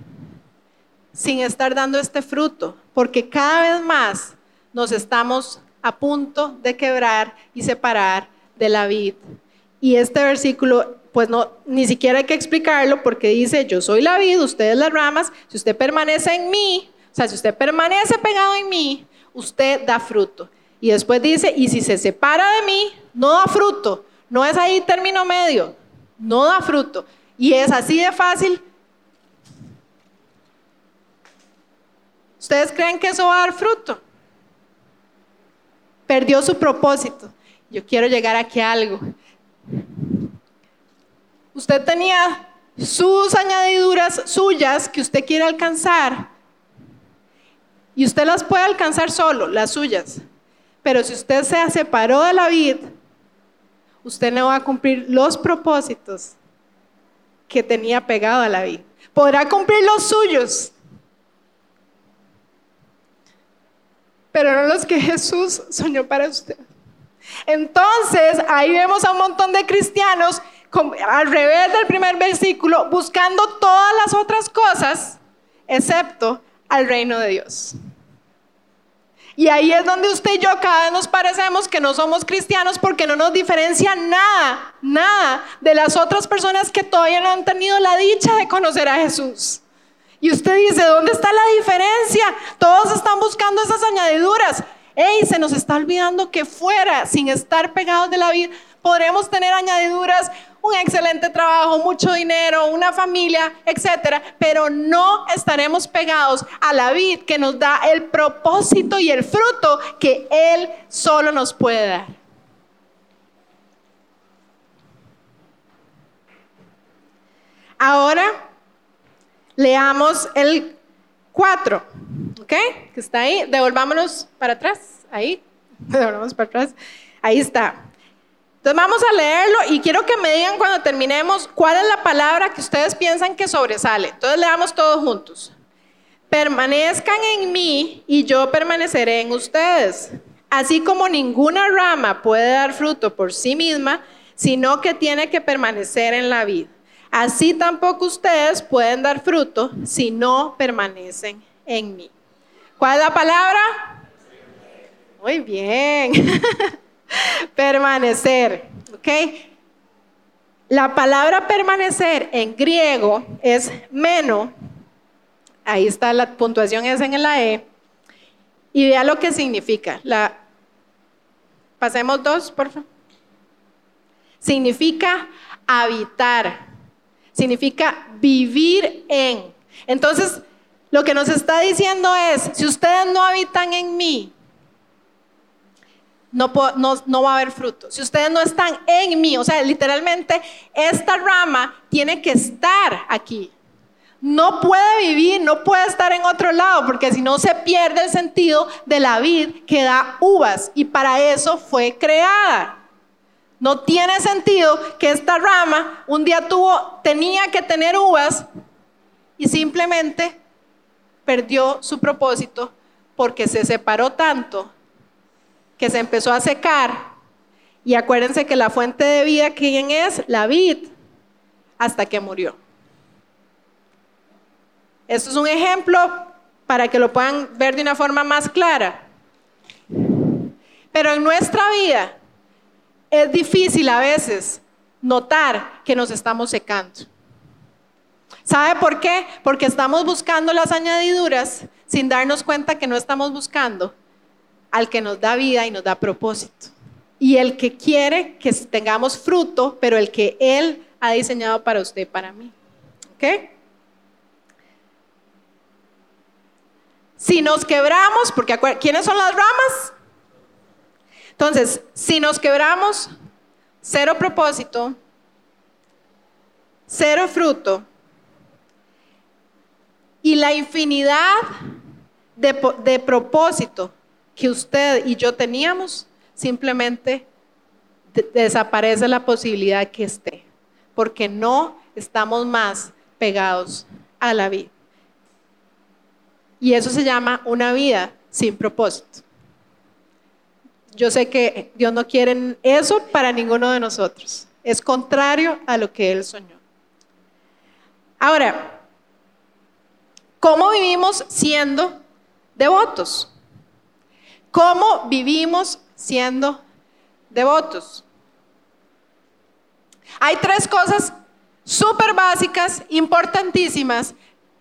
sin estar dando este fruto? Porque cada vez más nos estamos a punto de quebrar y separar de la vid. Y este versículo, pues no, ni siquiera hay que explicarlo porque dice, yo soy la vid, ustedes las ramas, si usted permanece en mí, o sea, si usted permanece pegado en mí, usted da fruto. Y después dice, y si se separa de mí, no da fruto. No es ahí término medio, no da fruto. Y es así de fácil. ¿Ustedes creen que eso va a dar fruto? Perdió su propósito. Yo quiero llegar aquí a algo. Usted tenía sus añadiduras suyas que usted quiere alcanzar. Y usted las puede alcanzar solo, las suyas. Pero si usted se separó de la vid, usted no va a cumplir los propósitos que tenía pegado a la vid. Podrá cumplir los suyos, pero no los que Jesús soñó para usted. Entonces, ahí vemos a un montón de cristianos al revés del primer versículo, buscando todas las otras cosas, excepto al reino de Dios. Y ahí es donde usted y yo cada vez nos parecemos que no somos cristianos porque no nos diferencia nada, nada de las otras personas que todavía no han tenido la dicha de conocer a Jesús. Y usted dice, ¿dónde está la diferencia? Todos están buscando esas añadiduras. Ey, se nos está olvidando que fuera, sin estar pegados de la vida, podremos tener añadiduras, un excelente trabajo, mucho dinero, una familia, etcétera, pero no estaremos pegados a la vid que nos da el propósito y el fruto que Él solo nos puede dar. Ahora leamos el 4, ¿ok? Que está ahí. Devolvámonos para atrás, ahí. Devolvamos para atrás. Ahí está. Entonces vamos a leerlo y quiero que me digan cuando terminemos cuál es la palabra que ustedes piensan que sobresale. Entonces leamos todos juntos. Permanezcan en mí y yo permaneceré en ustedes. Así como ninguna rama puede dar fruto por sí misma, sino que tiene que permanecer en la vida. Así tampoco ustedes pueden dar fruto si no permanecen en mí. ¿Cuál es la palabra? Muy bien. permanecer, ¿ok? La palabra permanecer en griego es meno, ahí está la puntuación es en la E, y vea lo que significa. La, pasemos dos, por favor. Significa habitar, significa vivir en. Entonces, lo que nos está diciendo es, si ustedes no habitan en mí, no, no, va a haber fruto. Si ustedes no están en mí, o sea, literalmente esta rama tiene que estar aquí. No puede vivir, no puede estar en otro lado, porque si no se pierde el sentido de la vid que da uvas y para eso fue creada. No tiene sentido que esta rama un día tuvo, tenía que tener uvas y simplemente perdió su propósito porque se separó tanto que se empezó a secar. Y acuérdense que la fuente de vida, ¿quién es? La vid, hasta que murió. Esto es un ejemplo para que lo puedan ver de una forma más clara. Pero en nuestra vida es difícil a veces notar que nos estamos secando. ¿Sabe por qué? Porque estamos buscando las añadiduras sin darnos cuenta que no estamos buscando al que nos da vida y nos da propósito. Y el que quiere que tengamos fruto, pero el que Él ha diseñado para usted para mí. ¿Ok? Si nos quebramos, porque ¿quiénes son las ramas? Entonces, si nos quebramos, cero propósito, cero fruto y la infinidad de, propósito que usted y yo teníamos, simplemente desaparece la posibilidad que esté, porque no estamos más pegados a la vida. Y eso se llama una vida sin propósito. Yo sé que Dios no quiere eso para ninguno de nosotros. Es contrario a lo que Él soñó. Ahora, ¿cómo vivimos siendo devotos? ¿Cómo vivimos siendo devotos? Hay tres cosas súper básicas, importantísimas,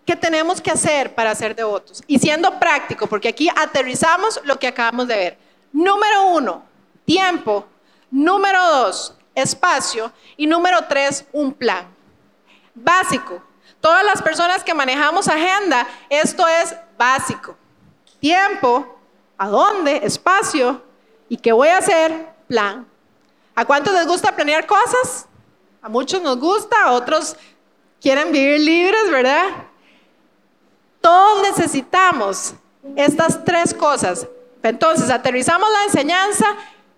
que tenemos que hacer para ser devotos. Y siendo práctico, porque aquí aterrizamos lo que acabamos de ver. Número uno, tiempo. Número dos, espacio. Y número tres, un plan. Básico. Todas las personas que manejamos agenda, esto es básico. Tiempo, a dónde, espacio y qué voy a hacer, plan. ¿A cuántos les gusta planear cosas? A muchos nos gusta, a otros quieren vivir libres, ¿verdad? Todos necesitamos estas tres cosas. Entonces, aterrizamos la enseñanza,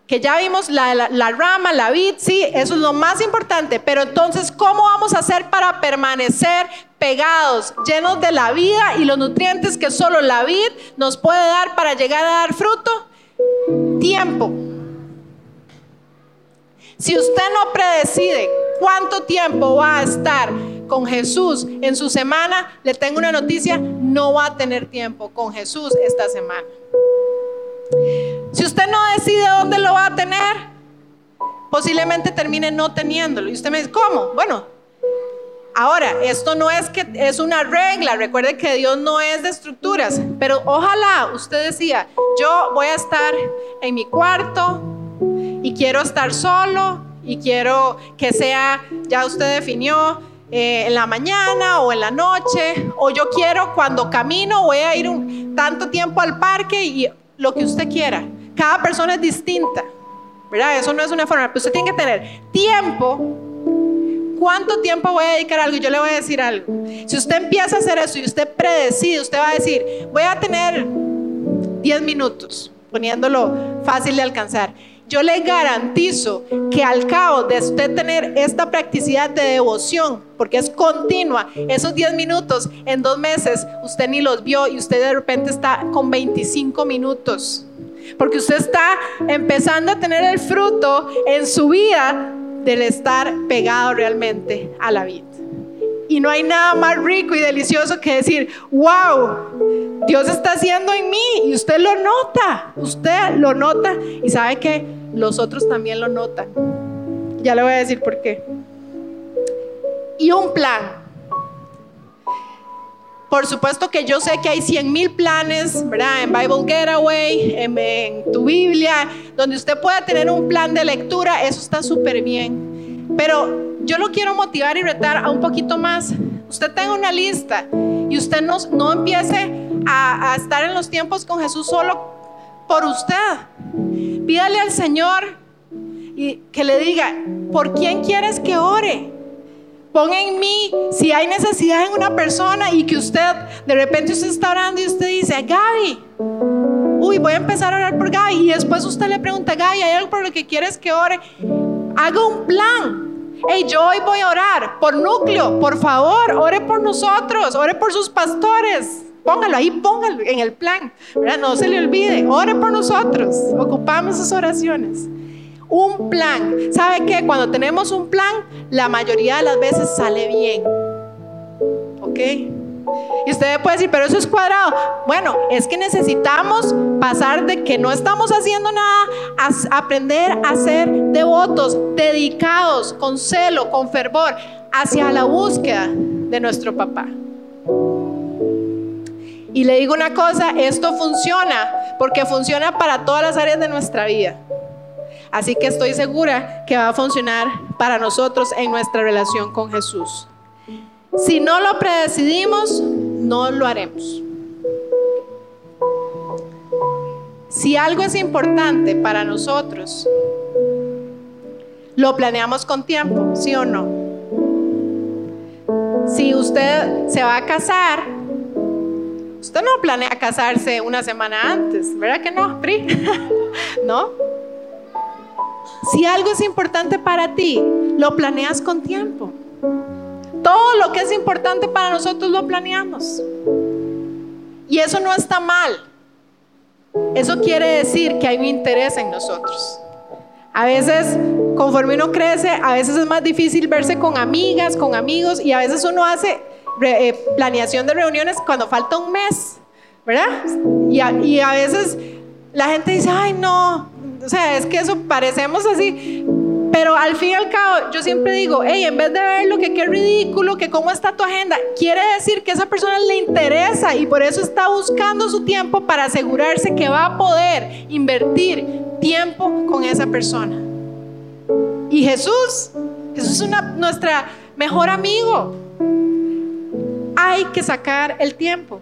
que ya vimos la, rama, la vid, sí, eso es lo más importante. Pero entonces, ¿cómo vamos a hacer para permanecer pegados, llenos de la vida y los nutrientes que solo la vid nos puede dar para llegar a dar fruto? Tiempo. Si usted no predecide cuánto tiempo va a estar con Jesús en su semana, le tengo una noticia, no va a tener tiempo con Jesús esta semana. Si usted no decide dónde lo va a tener, posiblemente termine no teniéndolo. Y usted me dice, ¿cómo? Bueno, ahora, esto no es que es una regla, recuerde que Dios no es de estructuras, pero ojalá usted decía, yo voy a estar en mi cuarto y quiero estar solo y quiero que sea, ya usted definió, eh, en la mañana o en la noche, o yo quiero cuando camino, voy a ir un, tanto tiempo al parque y lo que usted quiera. Cada persona es distinta, ¿verdad? Eso no es una forma, pero usted tiene que tener tiempo. ¿Cuánto tiempo voy a dedicar a algo? Yo le voy a decir algo. Si usted empieza a hacer eso y usted predecide, usted va a decir, voy a tener 10 minutos, poniéndolo fácil de alcanzar yo le garantizo que al cabo de usted tener esta practicidad de devoción, porque es continua, esos 10 minutos en dos meses usted ni los vio y usted de repente está con 25 minutos. Porque usted está empezando a tener el fruto en su vida del estar pegado realmente a la vida. Y no hay nada más rico y delicioso que decir, wow, Dios está haciendo en mí y usted lo nota, usted lo nota y sabe que los otros también lo notan. Ya le voy a decir por qué. Y un plan. Por supuesto que yo sé que hay 100 mil planes, ¿verdad? En Bible Getaway, en, en tu Biblia, donde usted pueda tener un plan de lectura, eso está súper bien. Pero yo lo quiero motivar y retar a un poquito más. Usted tenga una lista y usted no, no empiece a, a estar en los tiempos con Jesús solo por usted. Pídale al Señor y que le diga, ¿por quién quieres que ore? Ponga en mí si hay necesidad en una persona y que usted, de repente usted está orando y usted dice, Gaby, uy, voy a empezar a orar por Gaby. Y después usted le pregunta, Gaby, ¿hay algo por lo que quieres que ore? Haga un plan. Hey, yo hoy voy a orar por núcleo, por favor, ore por nosotros, ore por sus pastores. Póngalo ahí, póngalo en el plan. No se le olvide, ore por nosotros. Ocupamos sus oraciones. Un plan. ¿Sabe qué? Cuando tenemos un plan, la mayoría de las veces sale bien. ¿Ok? Y usted puede decir, pero eso es cuadrado. Bueno, es que necesitamos pasar de que no estamos haciendo nada a aprender a ser devotos, dedicados, con celo, con fervor, hacia la búsqueda de nuestro papá. Y le digo una cosa, esto funciona porque funciona para todas las áreas de nuestra vida. Así que estoy segura que va a funcionar para nosotros en nuestra relación con Jesús. Si no lo predecidimos, no lo haremos. Si algo es importante para nosotros, lo planeamos con tiempo, ¿sí o no? Si usted se va a casar, usted no planea casarse una semana antes, ¿verdad que no, Pri? ¿No? Si algo es importante para ti, lo planeas con tiempo. Todo lo que es importante para nosotros lo planeamos. Y eso no está mal. Eso quiere decir que hay un interés en nosotros. A veces, conforme uno crece, a veces es más difícil verse con amigas, con amigos, y a veces uno hace eh, planeación de reuniones cuando falta un mes, ¿verdad? Y y a veces la gente dice, ay, no, o sea, es que eso parecemos así. Pero al fin y al cabo, yo siempre digo, hey, en vez de ver lo que qué ridículo, que cómo está tu agenda, quiere decir que esa persona le interesa y por eso está buscando su tiempo para asegurarse que va a poder invertir tiempo con esa persona. Y Jesús, Jesús es una, nuestra mejor amigo. Hay que sacar el tiempo.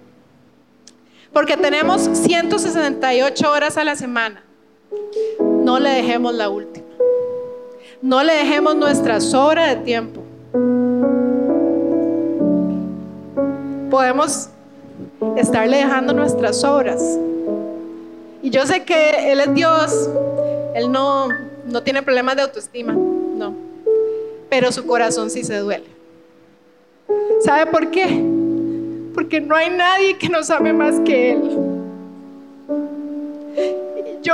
Porque tenemos 168 horas a la semana. No le dejemos la última. No le dejemos nuestra sobra de tiempo. Podemos estarle dejando nuestras obras. Y yo sé que Él es Dios. Él no, no tiene problemas de autoestima. No. Pero su corazón sí se duele. ¿Sabe por qué? Porque no hay nadie que nos ame más que Él. Yo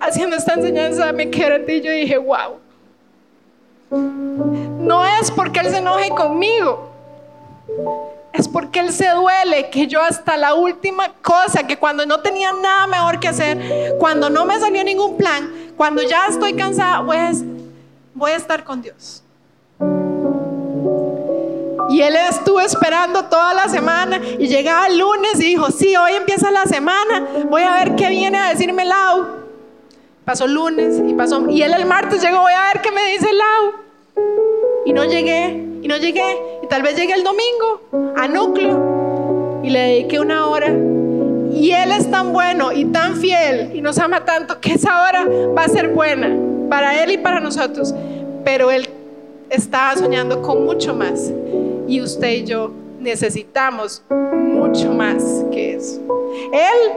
haciendo esta enseñanza me quedé y yo dije, wow. No es porque Él se enoje conmigo. Es porque Él se duele que yo hasta la última cosa, que cuando no tenía nada mejor que hacer, cuando no me salió ningún plan, cuando ya estoy cansada, pues voy a estar con Dios. Y él estuvo esperando toda la semana y llegaba el lunes y dijo, sí, hoy empieza la semana, voy a ver qué viene a decirme Lau. Pasó lunes y pasó, y él el martes llegó, voy a ver qué me dice Lau. Y no llegué, y no llegué, y tal vez llegué el domingo a núcleo y le dediqué una hora. Y él es tan bueno y tan fiel y nos ama tanto que esa hora va a ser buena para él y para nosotros. Pero él estaba soñando con mucho más y usted y yo necesitamos mucho más que eso. Él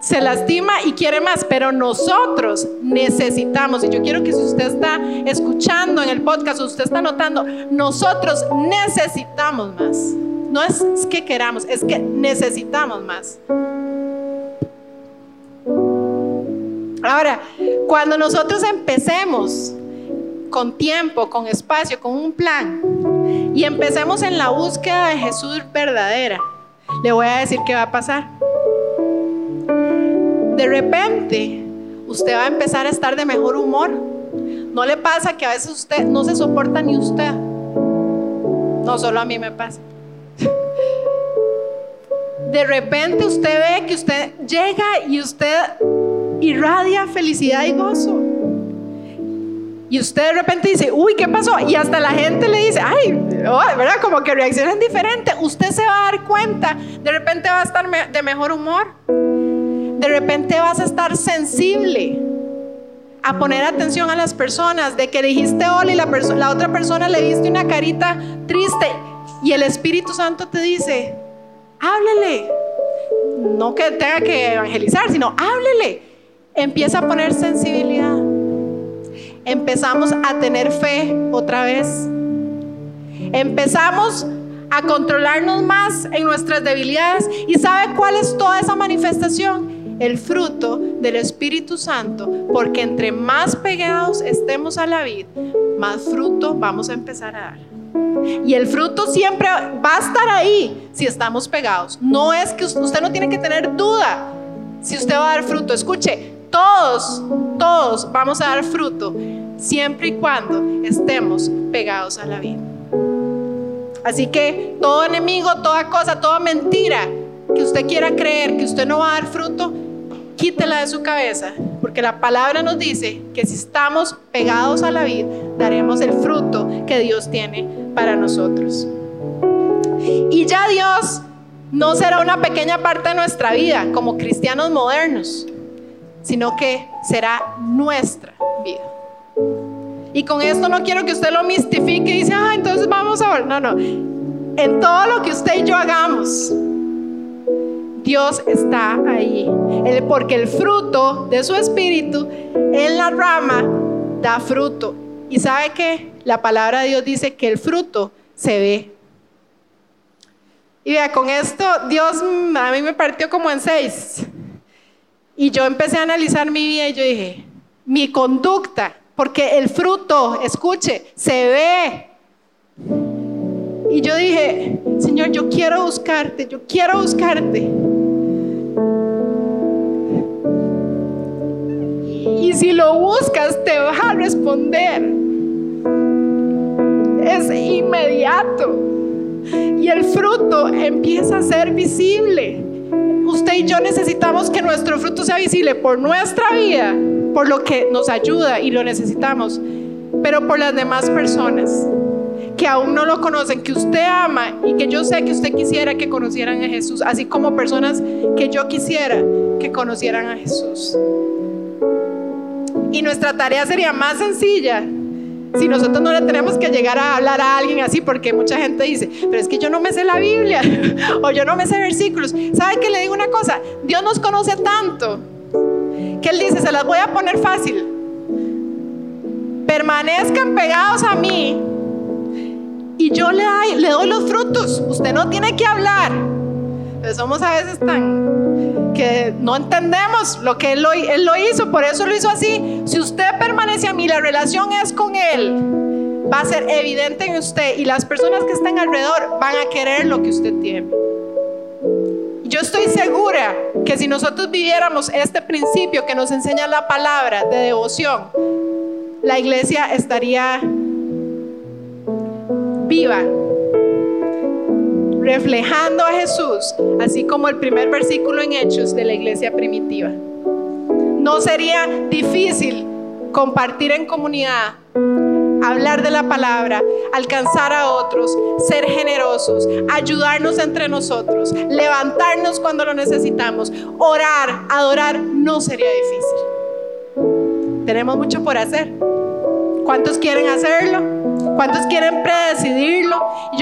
se lastima y quiere más, pero nosotros necesitamos, y yo quiero que si usted está escuchando en el podcast, usted está notando, nosotros necesitamos más. No es que queramos, es que necesitamos más. Ahora, cuando nosotros empecemos con tiempo, con espacio, con un plan, y empecemos en la búsqueda de Jesús verdadera, le voy a decir qué va a pasar. De repente, usted va a empezar a estar de mejor humor. ¿No le pasa que a veces usted no se soporta ni usted? No, solo a mí me pasa. De repente usted ve que usted llega y usted irradia felicidad y gozo. Y usted de repente dice, uy, ¿qué pasó? Y hasta la gente le dice, ay, oh, ¿verdad? Como que reaccionan diferente. Usted se va a dar cuenta, de repente va a estar de mejor humor. De repente vas a estar sensible a poner atención a las personas, de que dijiste hola y la, la otra persona le diste una carita triste y el Espíritu Santo te dice, háblele. No que tenga que evangelizar, sino háblele. Empieza a poner sensibilidad empezamos a tener fe otra vez. Empezamos a controlarnos más en nuestras debilidades. ¿Y sabe cuál es toda esa manifestación? El fruto del Espíritu Santo, porque entre más pegados estemos a la vida, más fruto vamos a empezar a dar. Y el fruto siempre va a estar ahí si estamos pegados. No es que usted no tiene que tener duda si usted va a dar fruto. Escuche, todos, todos vamos a dar fruto siempre y cuando estemos pegados a la vida. Así que todo enemigo, toda cosa, toda mentira que usted quiera creer que usted no va a dar fruto, quítela de su cabeza, porque la palabra nos dice que si estamos pegados a la vida, daremos el fruto que Dios tiene para nosotros. Y ya Dios no será una pequeña parte de nuestra vida como cristianos modernos, sino que será nuestra vida. Y con esto no quiero que usted lo mistifique y dice, ah, entonces vamos a ver. No, no. En todo lo que usted y yo hagamos, Dios está ahí. Porque el fruto de su espíritu en la rama da fruto. Y sabe que la palabra de Dios dice que el fruto se ve. Y vea, con esto Dios a mí me partió como en seis. Y yo empecé a analizar mi vida y yo dije, mi conducta, porque el fruto, escuche, se ve. Y yo dije, Señor, yo quiero buscarte, yo quiero buscarte. Y si lo buscas, te va a responder. Es inmediato. Y el fruto empieza a ser visible. Usted y yo necesitamos que nuestro fruto sea visible por nuestra vida, por lo que nos ayuda y lo necesitamos, pero por las demás personas que aún no lo conocen, que usted ama y que yo sé que usted quisiera que conocieran a Jesús, así como personas que yo quisiera que conocieran a Jesús. Y nuestra tarea sería más sencilla si nosotros no le tenemos que llegar a hablar a alguien así, porque mucha gente dice, pero es que yo no me sé la Biblia o yo no me sé versículos. ¿Sabe que le digo una cosa? Dios nos conoce tanto que Él dice, se las voy a poner fácil. Permanezcan pegados a mí y yo le, doy los frutos. Usted no tiene que hablar. Pero somos a veces tan no entendemos lo que él él lo hizo, por eso lo hizo así. Si usted permanece a mí, la relación es con Él, va a ser evidente en usted y las personas que están alrededor van a querer lo que usted tiene. Yo estoy segura que si nosotros viviéramos este principio que nos enseña la palabra de devoción, la iglesia estaría viva, reflejando a Jesús, así como el primer versículo en Hechos de la iglesia primitiva. No sería difícil compartir en comunidad, hablar de la palabra, alcanzar a otros, ser generosos, ayudarnos entre nosotros, levantarnos cuando lo necesitamos, orar, adorar, no sería difícil. Tenemos mucho por hacer. ¿Cuántos quieren hacerlo? ¿Cuántos quieren predecidirlo?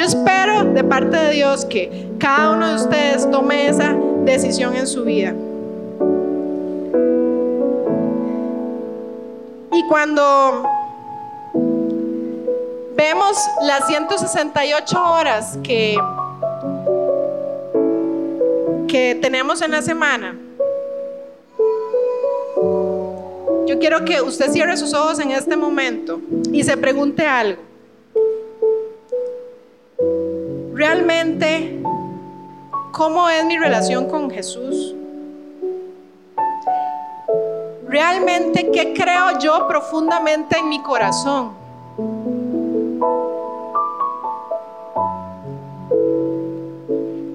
Espero de parte de Dios que cada uno de ustedes tome esa decisión en su vida. Y cuando vemos las 168 horas que, que tenemos en la semana, yo quiero que usted cierre sus ojos en este momento y se pregunte algo. Realmente cómo es mi relación con Jesús. Realmente qué creo yo profundamente en mi corazón.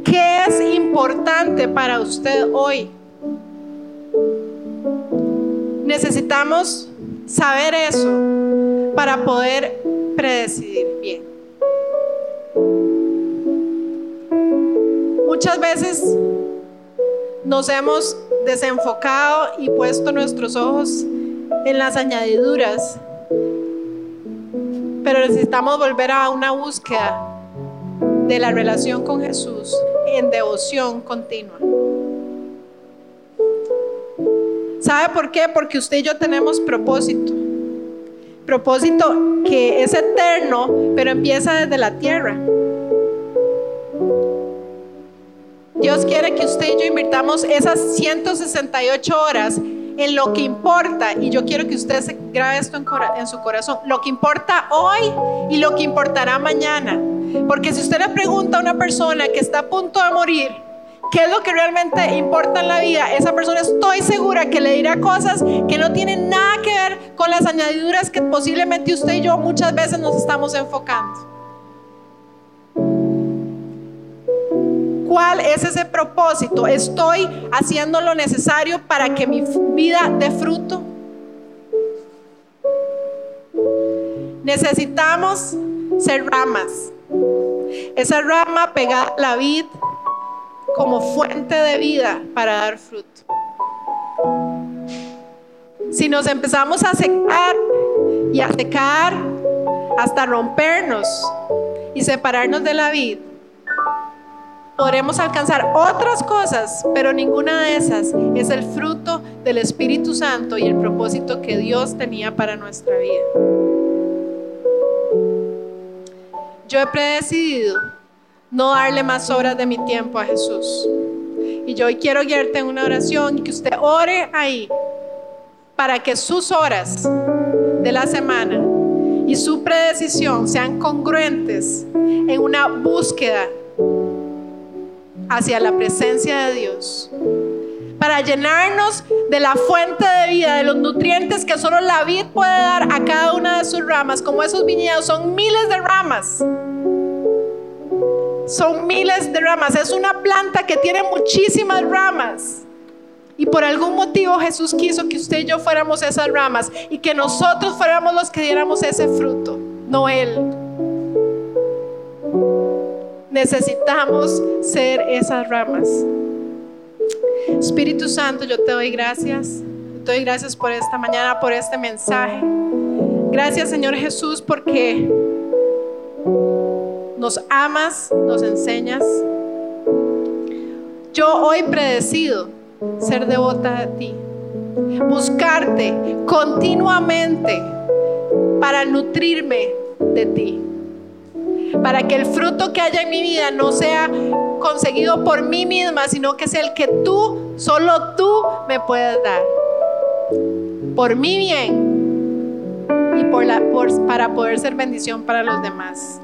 ¿Qué es importante para usted hoy? Necesitamos saber eso para poder predecidir bien. Muchas veces nos hemos desenfocado y puesto nuestros ojos en las añadiduras, pero necesitamos volver a una búsqueda de la relación con Jesús en devoción continua. ¿Sabe por qué? Porque usted y yo tenemos propósito. Propósito que es eterno, pero empieza desde la tierra. Dios quiere que usted y yo invirtamos esas 168 horas en lo que importa, y yo quiero que usted se grabe esto en, su corazón, lo que importa hoy y lo que importará mañana. Porque si usted le pregunta a una persona que está a punto de morir, ¿qué es lo que realmente importa en la vida? Esa persona estoy segura que le dirá cosas que no tienen nada que ver con las añadiduras que posiblemente usted y yo muchas veces nos estamos enfocando. ¿Cuál es ese propósito? ¿Estoy haciendo lo necesario para que mi vida dé fruto? Necesitamos ser ramas. Esa rama pegada a la vid como fuente de vida para dar fruto. Si nos empezamos a secar y a secar hasta rompernos y separarnos de la vida, podremos alcanzar otras cosas, pero ninguna de esas es el fruto del Espíritu Santo y el propósito que Dios tenía para nuestra vida. Yo he predecidido no darle más horas de mi tiempo a Jesús. Y yo hoy quiero guiarte en una oración y que usted ore ahí para que sus horas de la semana y su predecisión sean congruentes en una búsqueda hacia la presencia de Dios. Para llenarnos de la fuente de vida, de los nutrientes que solo la vid puede dar a cada una de sus ramas. Como esos viñedos son miles de ramas. Son miles de ramas. Es una planta que tiene muchísimas ramas. Y por algún motivo Jesús quiso que usted y yo fuéramos esas ramas y que nosotros fuéramos los que diéramos ese fruto, no Él. Necesitamos ser esas ramas. Espíritu Santo, yo te doy gracias. Te doy gracias por esta mañana, por este mensaje. Gracias Señor Jesús porque nos amas, nos enseñas. Yo hoy predecido ser devota a ti, buscarte continuamente para nutrirme de ti, para que el fruto que haya en mi vida no sea conseguido por mí misma, sino que sea el que tú, solo tú me puedes dar, por mi bien y por la, para poder ser bendición para los demás.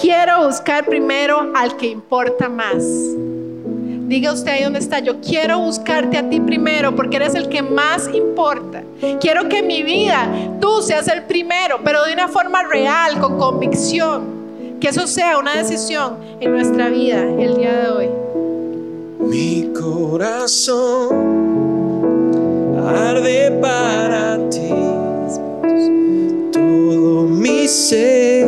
Quiero buscar primero al que importa más. Diga usted ahí donde está, yo quiero buscarte a ti primero porque eres el que más importa. Quiero que mi vida tú seas el primero, pero de una forma real, con convicción. Que eso sea una decisión en nuestra vida el día de hoy. Mi corazón arde para ti. Todo mi ser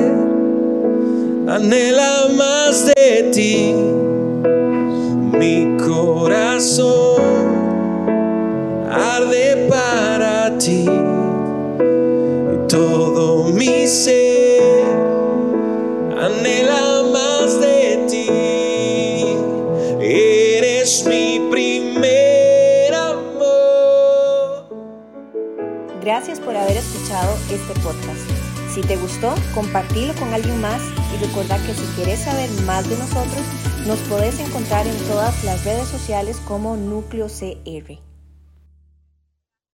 anhela más de ti mi corazón arde para ti y todo mi ser anhela más de ti. Eres mi primer amor. Gracias por haber escuchado este podcast. Si te gustó, compartilo con alguien más y recuerda que si quieres saber más de nosotros, nos podés encontrar en todas las redes sociales como Núcleo CR.